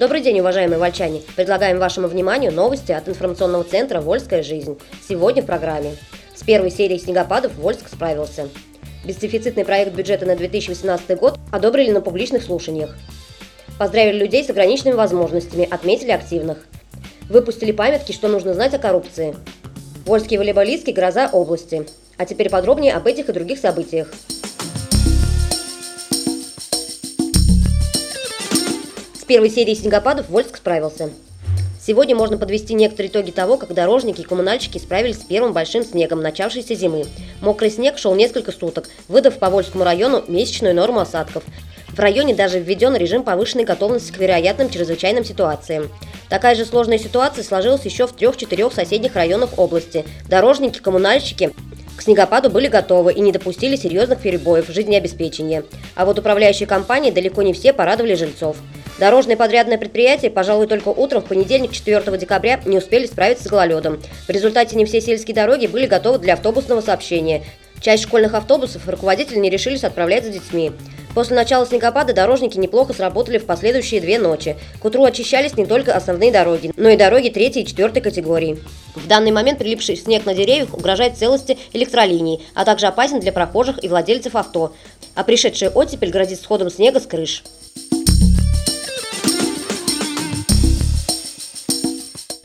Добрый день, уважаемые вольчане! Предлагаем вашему вниманию новости от информационного центра «Вольская жизнь». Сегодня в программе. С первой серией снегопадов Вольск справился. Бесдефицитный проект бюджета на 2018 год одобрили на публичных слушаниях. Поздравили людей с ограниченными возможностями, отметили активных. Выпустили памятки, что нужно знать о коррупции. Вольские волейболистки – гроза области. А теперь подробнее об этих и других событиях. Первой серии снегопадов Вольск справился. Сегодня можно подвести некоторые итоги того, как дорожники и коммунальщики справились с первым большим снегом начавшейся зимы. Мокрый снег шел несколько суток, выдав по Вольскому району месячную норму осадков. В районе даже введен режим повышенной готовности к вероятным чрезвычайным ситуациям. Такая же сложная ситуация сложилась еще в трех-четырех соседних районах области. Дорожники, коммунальщики к снегопаду были готовы и не допустили серьезных перебоев в жизнеобеспечении. А вот управляющие компании далеко не все порадовали жильцов. Дорожное подрядное предприятие, пожалуй, только утром в понедельник 4 декабря не успели справиться с гололедом. В результате не все сельские дороги были готовы для автобусного сообщения. Часть школьных автобусов руководители не решились отправлять за детьми. После начала снегопада дорожники неплохо сработали в последующие две ночи. К утру очищались не только основные дороги, но и дороги третьей и четвертой категории. В данный момент прилипший снег на деревьях угрожает целости электролиний, а также опасен для прохожих и владельцев авто. А пришедшая оттепель грозит сходом снега с крыш.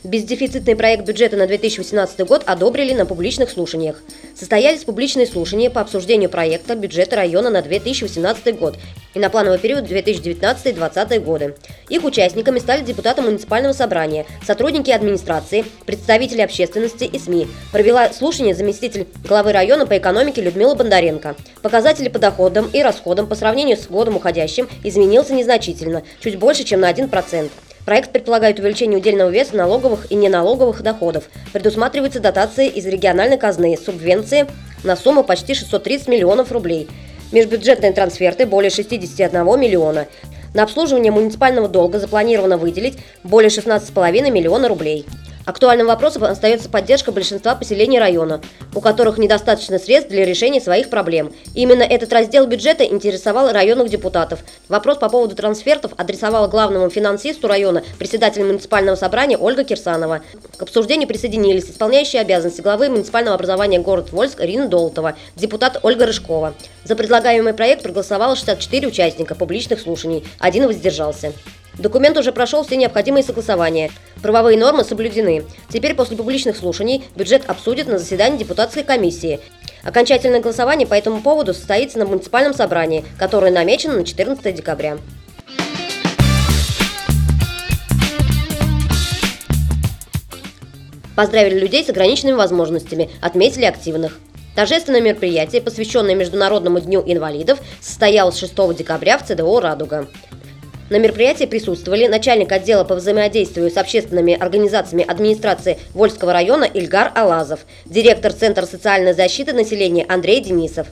Бездефицитный проект бюджета на 2018 год одобрили на публичных слушаниях. Состоялись публичные слушания по обсуждению проекта бюджета района на 2018 год и на плановый период 2019-2020 годы. Их участниками стали депутаты муниципального собрания, сотрудники администрации, представители общественности и СМИ. Провела слушание заместитель главы района по экономике Людмила Бондаренко. Показатели по доходам и расходам по сравнению с годом уходящим изменился незначительно, чуть больше, чем на 1%. Проект предполагает увеличение удельного веса налоговых и неналоговых доходов. Предусматривается дотации из региональной казны, субвенции на сумму почти 630 миллионов рублей. Межбюджетные трансферты более 61 миллиона. На обслуживание муниципального долга запланировано выделить более 16,5 миллиона рублей. Актуальным вопросом остается поддержка большинства поселений района, у которых недостаточно средств для решения своих проблем. Именно этот раздел бюджета интересовал районных депутатов. Вопрос по поводу трансфертов адресовала главному финансисту района, председатель муниципального собрания Ольга Кирсанова. К обсуждению присоединились исполняющие обязанности главы муниципального образования город Вольск Ирина Долтова, депутат Ольга Рыжкова. За предлагаемый проект проголосовало 64 участника публичных слушаний, один воздержался. Документ уже прошел все необходимые согласования. Правовые нормы соблюдены. Теперь после публичных слушаний бюджет обсудят на заседании депутатской комиссии. Окончательное голосование по этому поводу состоится на муниципальном собрании, которое намечено на 14 декабря. Поздравили людей с ограниченными возможностями, отметили активных. Торжественное мероприятие, посвященное Международному дню инвалидов, состоялось 6 декабря в ЦДО «Радуга». На мероприятии присутствовали начальник отдела по взаимодействию с общественными организациями администрации Вольского района Ильгар Алазов, директор Центра социальной защиты населения Андрей Денисов.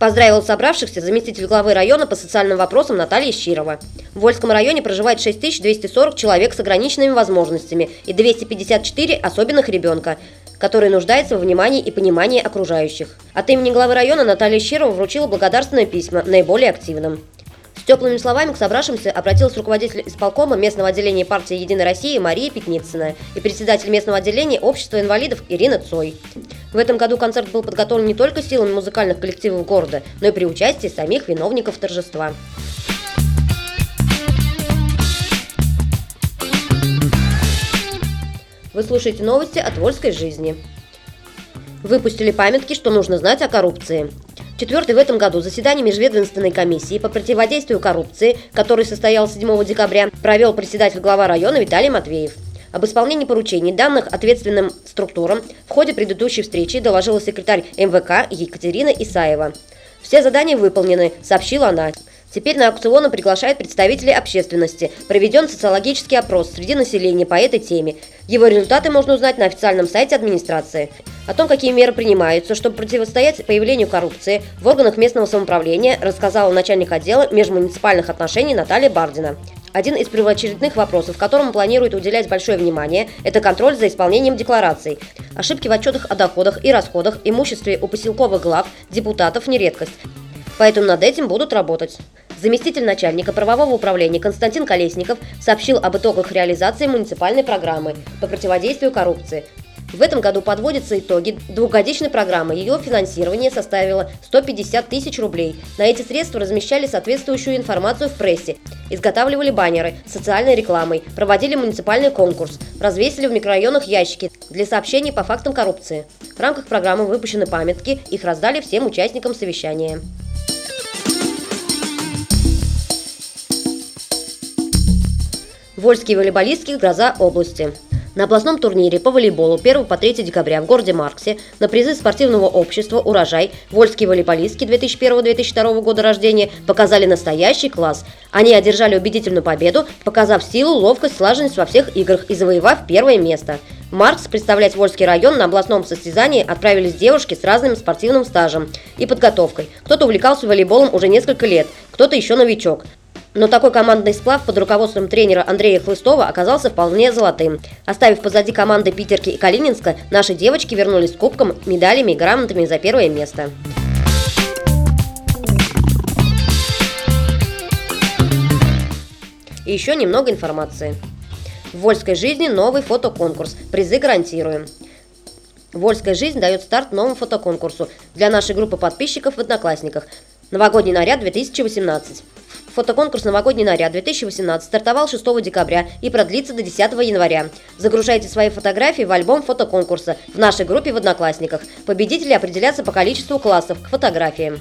Поздравил собравшихся заместитель главы района по социальным вопросам Наталья Щирова. В Вольском районе проживает 6240 человек с ограниченными возможностями и 254 особенных ребенка, которые нуждаются во внимании и понимании окружающих. От имени главы района Наталья Щирова вручила благодарственное письма наиболее активным теплыми словами к собравшимся обратилась руководитель исполкома местного отделения партии «Единой России» Мария Пятницына и председатель местного отделения общества инвалидов Ирина Цой. В этом году концерт был подготовлен не только силами музыкальных коллективов города, но и при участии самих виновников торжества. Вы слушаете новости от Вольской жизни. Выпустили памятки, что нужно знать о коррупции. Четвертый в этом году заседание Межведомственной комиссии по противодействию коррупции, который состоялся 7 декабря, провел председатель глава района Виталий Матвеев. Об исполнении поручений, данных ответственным структурам, в ходе предыдущей встречи доложила секретарь МВК Екатерина Исаева. Все задания выполнены, сообщила она. Теперь на аукционы приглашают представителей общественности. Проведен социологический опрос среди населения по этой теме. Его результаты можно узнать на официальном сайте администрации. О том, какие меры принимаются, чтобы противостоять появлению коррупции в органах местного самоуправления, рассказала начальник отдела межмуниципальных отношений Наталья Бардина. Один из первоочередных вопросов, которому планирует уделять большое внимание, это контроль за исполнением деклараций. Ошибки в отчетах о доходах и расходах, имуществе у поселковых глав, депутатов не редкость. Поэтому над этим будут работать. Заместитель начальника правового управления Константин Колесников сообщил об итогах реализации муниципальной программы по противодействию коррупции. В этом году подводятся итоги двухгодичной программы. Ее финансирование составило 150 тысяч рублей. На эти средства размещали соответствующую информацию в прессе, изготавливали баннеры с социальной рекламой, проводили муниципальный конкурс, развесили в микрорайонах ящики для сообщений по фактам коррупции. В рамках программы выпущены памятки, их раздали всем участникам совещания. Вольские волейболистки «Гроза области». На областном турнире по волейболу 1 по 3 декабря в городе Марксе на призы спортивного общества «Урожай» вольские волейболистки 2001-2002 года рождения показали настоящий класс. Они одержали убедительную победу, показав силу, ловкость, слаженность во всех играх и завоевав первое место. Маркс представлять Вольский район на областном состязании отправились девушки с разным спортивным стажем и подготовкой. Кто-то увлекался волейболом уже несколько лет, кто-то еще новичок. Но такой командный сплав под руководством тренера Андрея Хлыстова оказался вполне золотым. Оставив позади команды Питерки и Калининска, наши девочки вернулись с кубком, медалями и грамотами за первое место. И еще немного информации. В Вольской жизни новый фотоконкурс. Призы гарантируем. Вольская жизнь дает старт новому фотоконкурсу для нашей группы подписчиков в Одноклассниках. Новогодний наряд 2018. Фотоконкурс «Новогодний наряд-2018» стартовал 6 декабря и продлится до 10 января. Загружайте свои фотографии в альбом фотоконкурса в нашей группе в Одноклассниках. Победители определятся по количеству классов к фотографиям.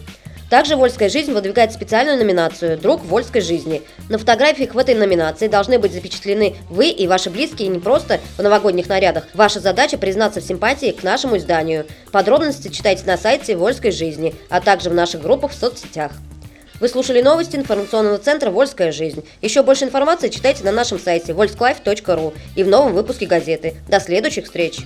Также «Вольская жизнь» выдвигает специальную номинацию «Друг Вольской жизни». На фотографиях в этой номинации должны быть запечатлены вы и ваши близкие не просто в новогодних нарядах. Ваша задача признаться в симпатии к нашему изданию. Подробности читайте на сайте «Вольской жизни», а также в наших группах в соцсетях. Вы слушали новости информационного центра «Вольская жизнь». Еще больше информации читайте на нашем сайте volsklif.ru и в новом выпуске газеты. До следующих встреч!